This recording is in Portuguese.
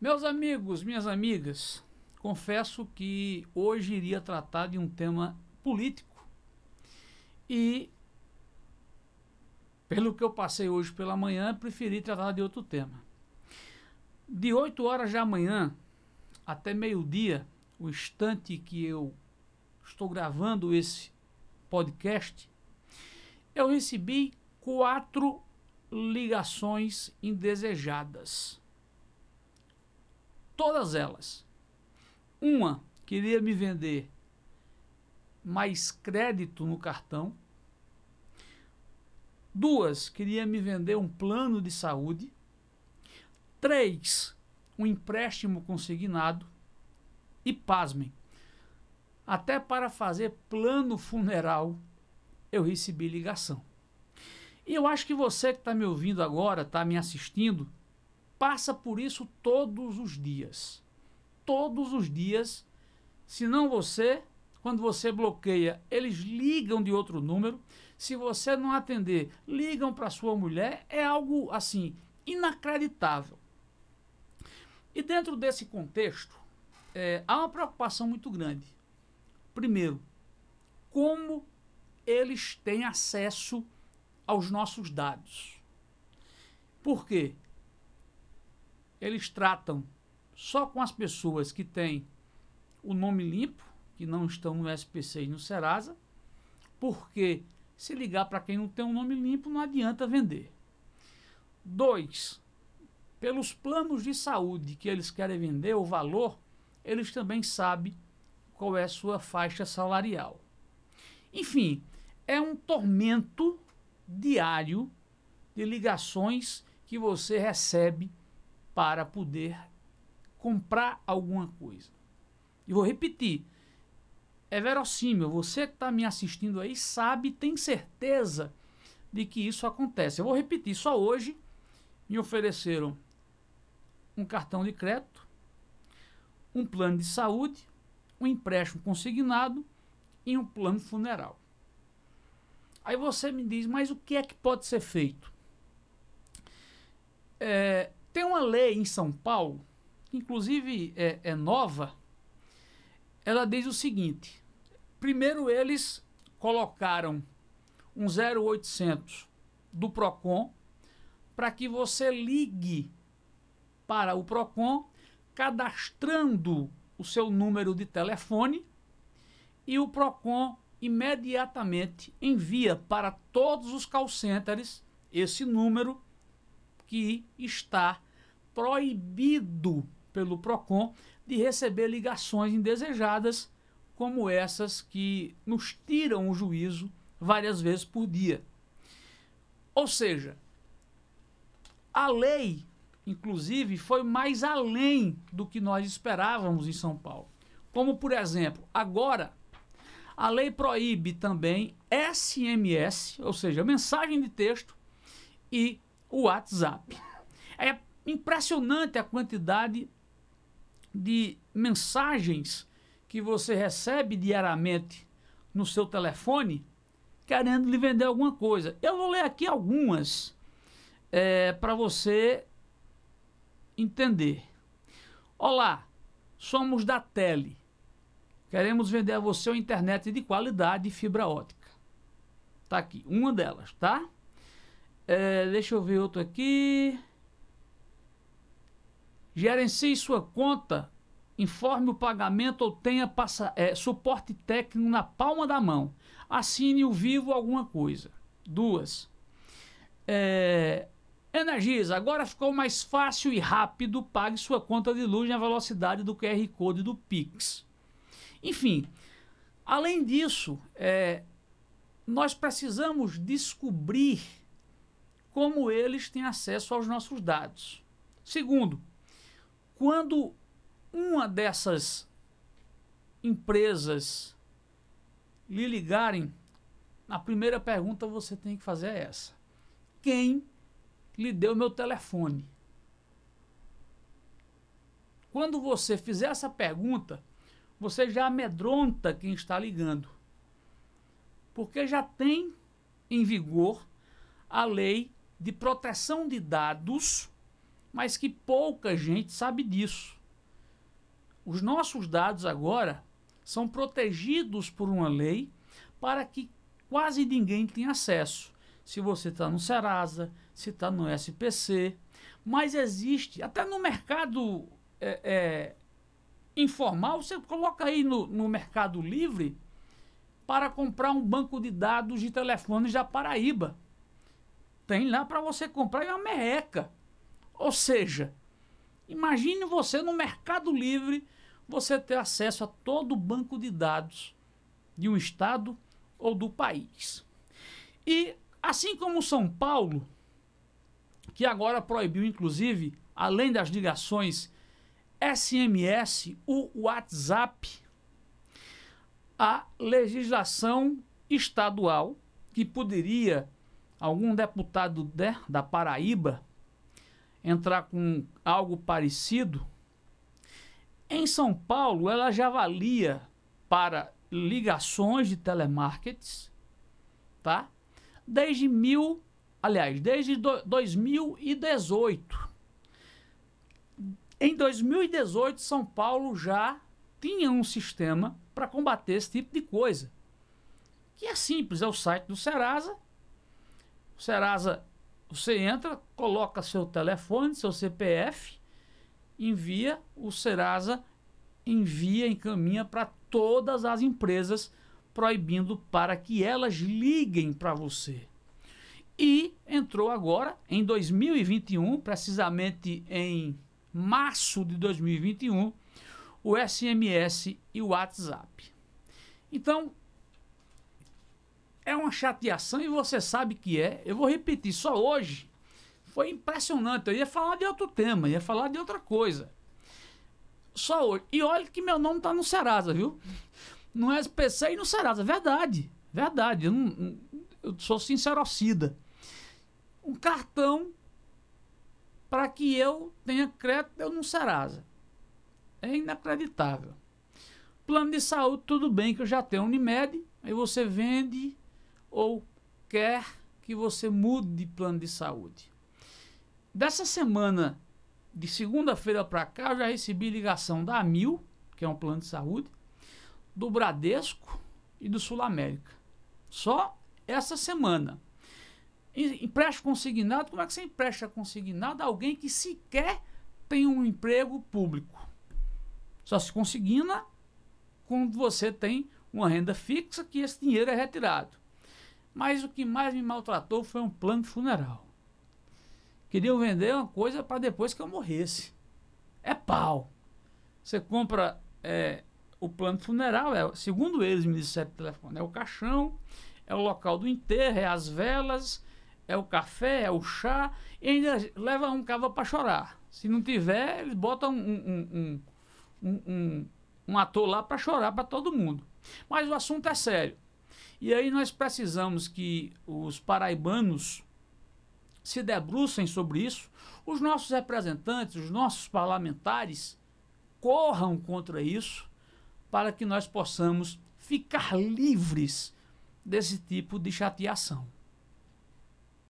Meus amigos, minhas amigas, confesso que hoje iria tratar de um tema político e, pelo que eu passei hoje pela manhã, preferi tratar de outro tema. De 8 horas da manhã até meio-dia, o instante que eu estou gravando esse podcast, eu recebi quatro ligações indesejadas. Todas elas. Uma queria me vender mais crédito no cartão. Duas queria me vender um plano de saúde. Três, um empréstimo consignado. E pasmem, até para fazer plano funeral eu recebi ligação. E eu acho que você que está me ouvindo agora, está me assistindo, passa por isso todos os dias. Todos os dias. Se não você, quando você bloqueia, eles ligam de outro número. Se você não atender, ligam para sua mulher. É algo assim inacreditável. E dentro desse contexto, é, há uma preocupação muito grande. Primeiro, como eles têm acesso aos nossos dados. Por quê? Eles tratam só com as pessoas que têm o nome limpo, que não estão no SPC e no Serasa, porque se ligar para quem não tem um nome limpo, não adianta vender. Dois, pelos planos de saúde que eles querem vender, o valor, eles também sabem qual é a sua faixa salarial. Enfim, é um tormento diário de ligações que você recebe para poder comprar alguma coisa. E vou repetir, é verossímil, você que está me assistindo aí sabe, tem certeza de que isso acontece. Eu vou repetir, só hoje me ofereceram um cartão de crédito, um plano de saúde, um empréstimo consignado e um plano funeral. Aí você me diz, mas o que é que pode ser feito? É, tem uma lei em São Paulo, que inclusive é, é nova, ela diz o seguinte: primeiro eles colocaram um 0800 do PROCON para que você ligue para o PROCON cadastrando o seu número de telefone e o PROCON imediatamente envia para todos os call centers esse número que está proibido pelo PROCON de receber ligações indesejadas como essas que nos tiram o juízo várias vezes por dia. Ou seja, a lei, inclusive, foi mais além do que nós esperávamos em São Paulo. Como, por exemplo, agora a lei proíbe também SMS, ou seja, mensagem de texto e o WhatsApp. É impressionante a quantidade de mensagens que você recebe diariamente no seu telefone querendo lhe vender alguma coisa. Eu vou ler aqui algumas é, para você entender. Olá, somos da Tele. Queremos vender a você uma internet de qualidade e fibra ótica. Tá aqui, uma delas, tá? É, deixa eu ver outro aqui. Gerencie sua conta, informe o pagamento ou tenha passa, é, suporte técnico na palma da mão. Assine o vivo alguma coisa. Duas. É, Energisa, agora ficou mais fácil e rápido. Pague sua conta de luz na velocidade do QR Code do Pix. Enfim, além disso, é, nós precisamos descobrir como eles têm acesso aos nossos dados. Segundo, quando uma dessas empresas lhe ligarem, a primeira pergunta você tem que fazer é essa: quem lhe deu meu telefone? Quando você fizer essa pergunta, você já amedronta quem está ligando. Porque já tem em vigor a lei de proteção de dados mas que pouca gente sabe disso. Os nossos dados agora são protegidos por uma lei para que quase ninguém tenha acesso. Se você está no Serasa, se está no SPC, mas existe, até no mercado é, é, informal, você coloca aí no, no Mercado Livre para comprar um banco de dados de telefones da Paraíba. Tem lá para você comprar uma merreca. Ou seja, imagine você no Mercado Livre você ter acesso a todo o banco de dados de um estado ou do país. E assim como São Paulo, que agora proibiu inclusive, além das ligações SMS, o WhatsApp, a legislação estadual que poderia algum deputado de, da Paraíba entrar com algo parecido, em São Paulo ela já valia para ligações de telemarketing, tá? Desde mil, aliás, desde do, 2018. Em 2018, São Paulo já tinha um sistema para combater esse tipo de coisa. Que é simples, é o site do Serasa. O Serasa, você entra, coloca seu telefone, seu CPF, envia, o Serasa envia, encaminha para todas as empresas, proibindo para que elas liguem para você. E entrou agora, em 2021, precisamente em março de 2021, o SMS e o WhatsApp. Então, é uma chateação e você sabe que é. Eu vou repetir, só hoje foi impressionante. Eu ia falar de outro tema, ia falar de outra coisa. Só hoje. E olha que meu nome tá no Serasa, viu? No SPC e no Serasa. Verdade. Verdade. Eu, não, eu sou sincerocida. Um cartão para que eu tenha crédito eu no Serasa. É inacreditável. Plano de saúde, tudo bem que eu já tenho Unimed, aí você vende ou quer que você mude de plano de saúde. Dessa semana de segunda-feira para cá, eu já recebi ligação da Mil, que é um plano de saúde, do Bradesco e do Sul América. Só essa semana. Empréstimo consignado, como é que você empresta consignado a alguém que sequer tem um emprego público? Só se consigna quando você tem uma renda fixa que esse dinheiro é retirado. Mas o que mais me maltratou foi um plano funeral. Queriam vender uma coisa para depois que eu morresse. É pau. Você compra é, o plano funeral, é, segundo eles me disseram telefone, é o caixão, é o local do enterro, é as velas, é o café, é o chá, e ainda leva um cava para chorar. Se não tiver, eles botam um, um, um, um, um ator lá para chorar para todo mundo. Mas o assunto é sério. E aí nós precisamos que os paraibanos se debrucem sobre isso, os nossos representantes, os nossos parlamentares corram contra isso para que nós possamos ficar livres desse tipo de chateação.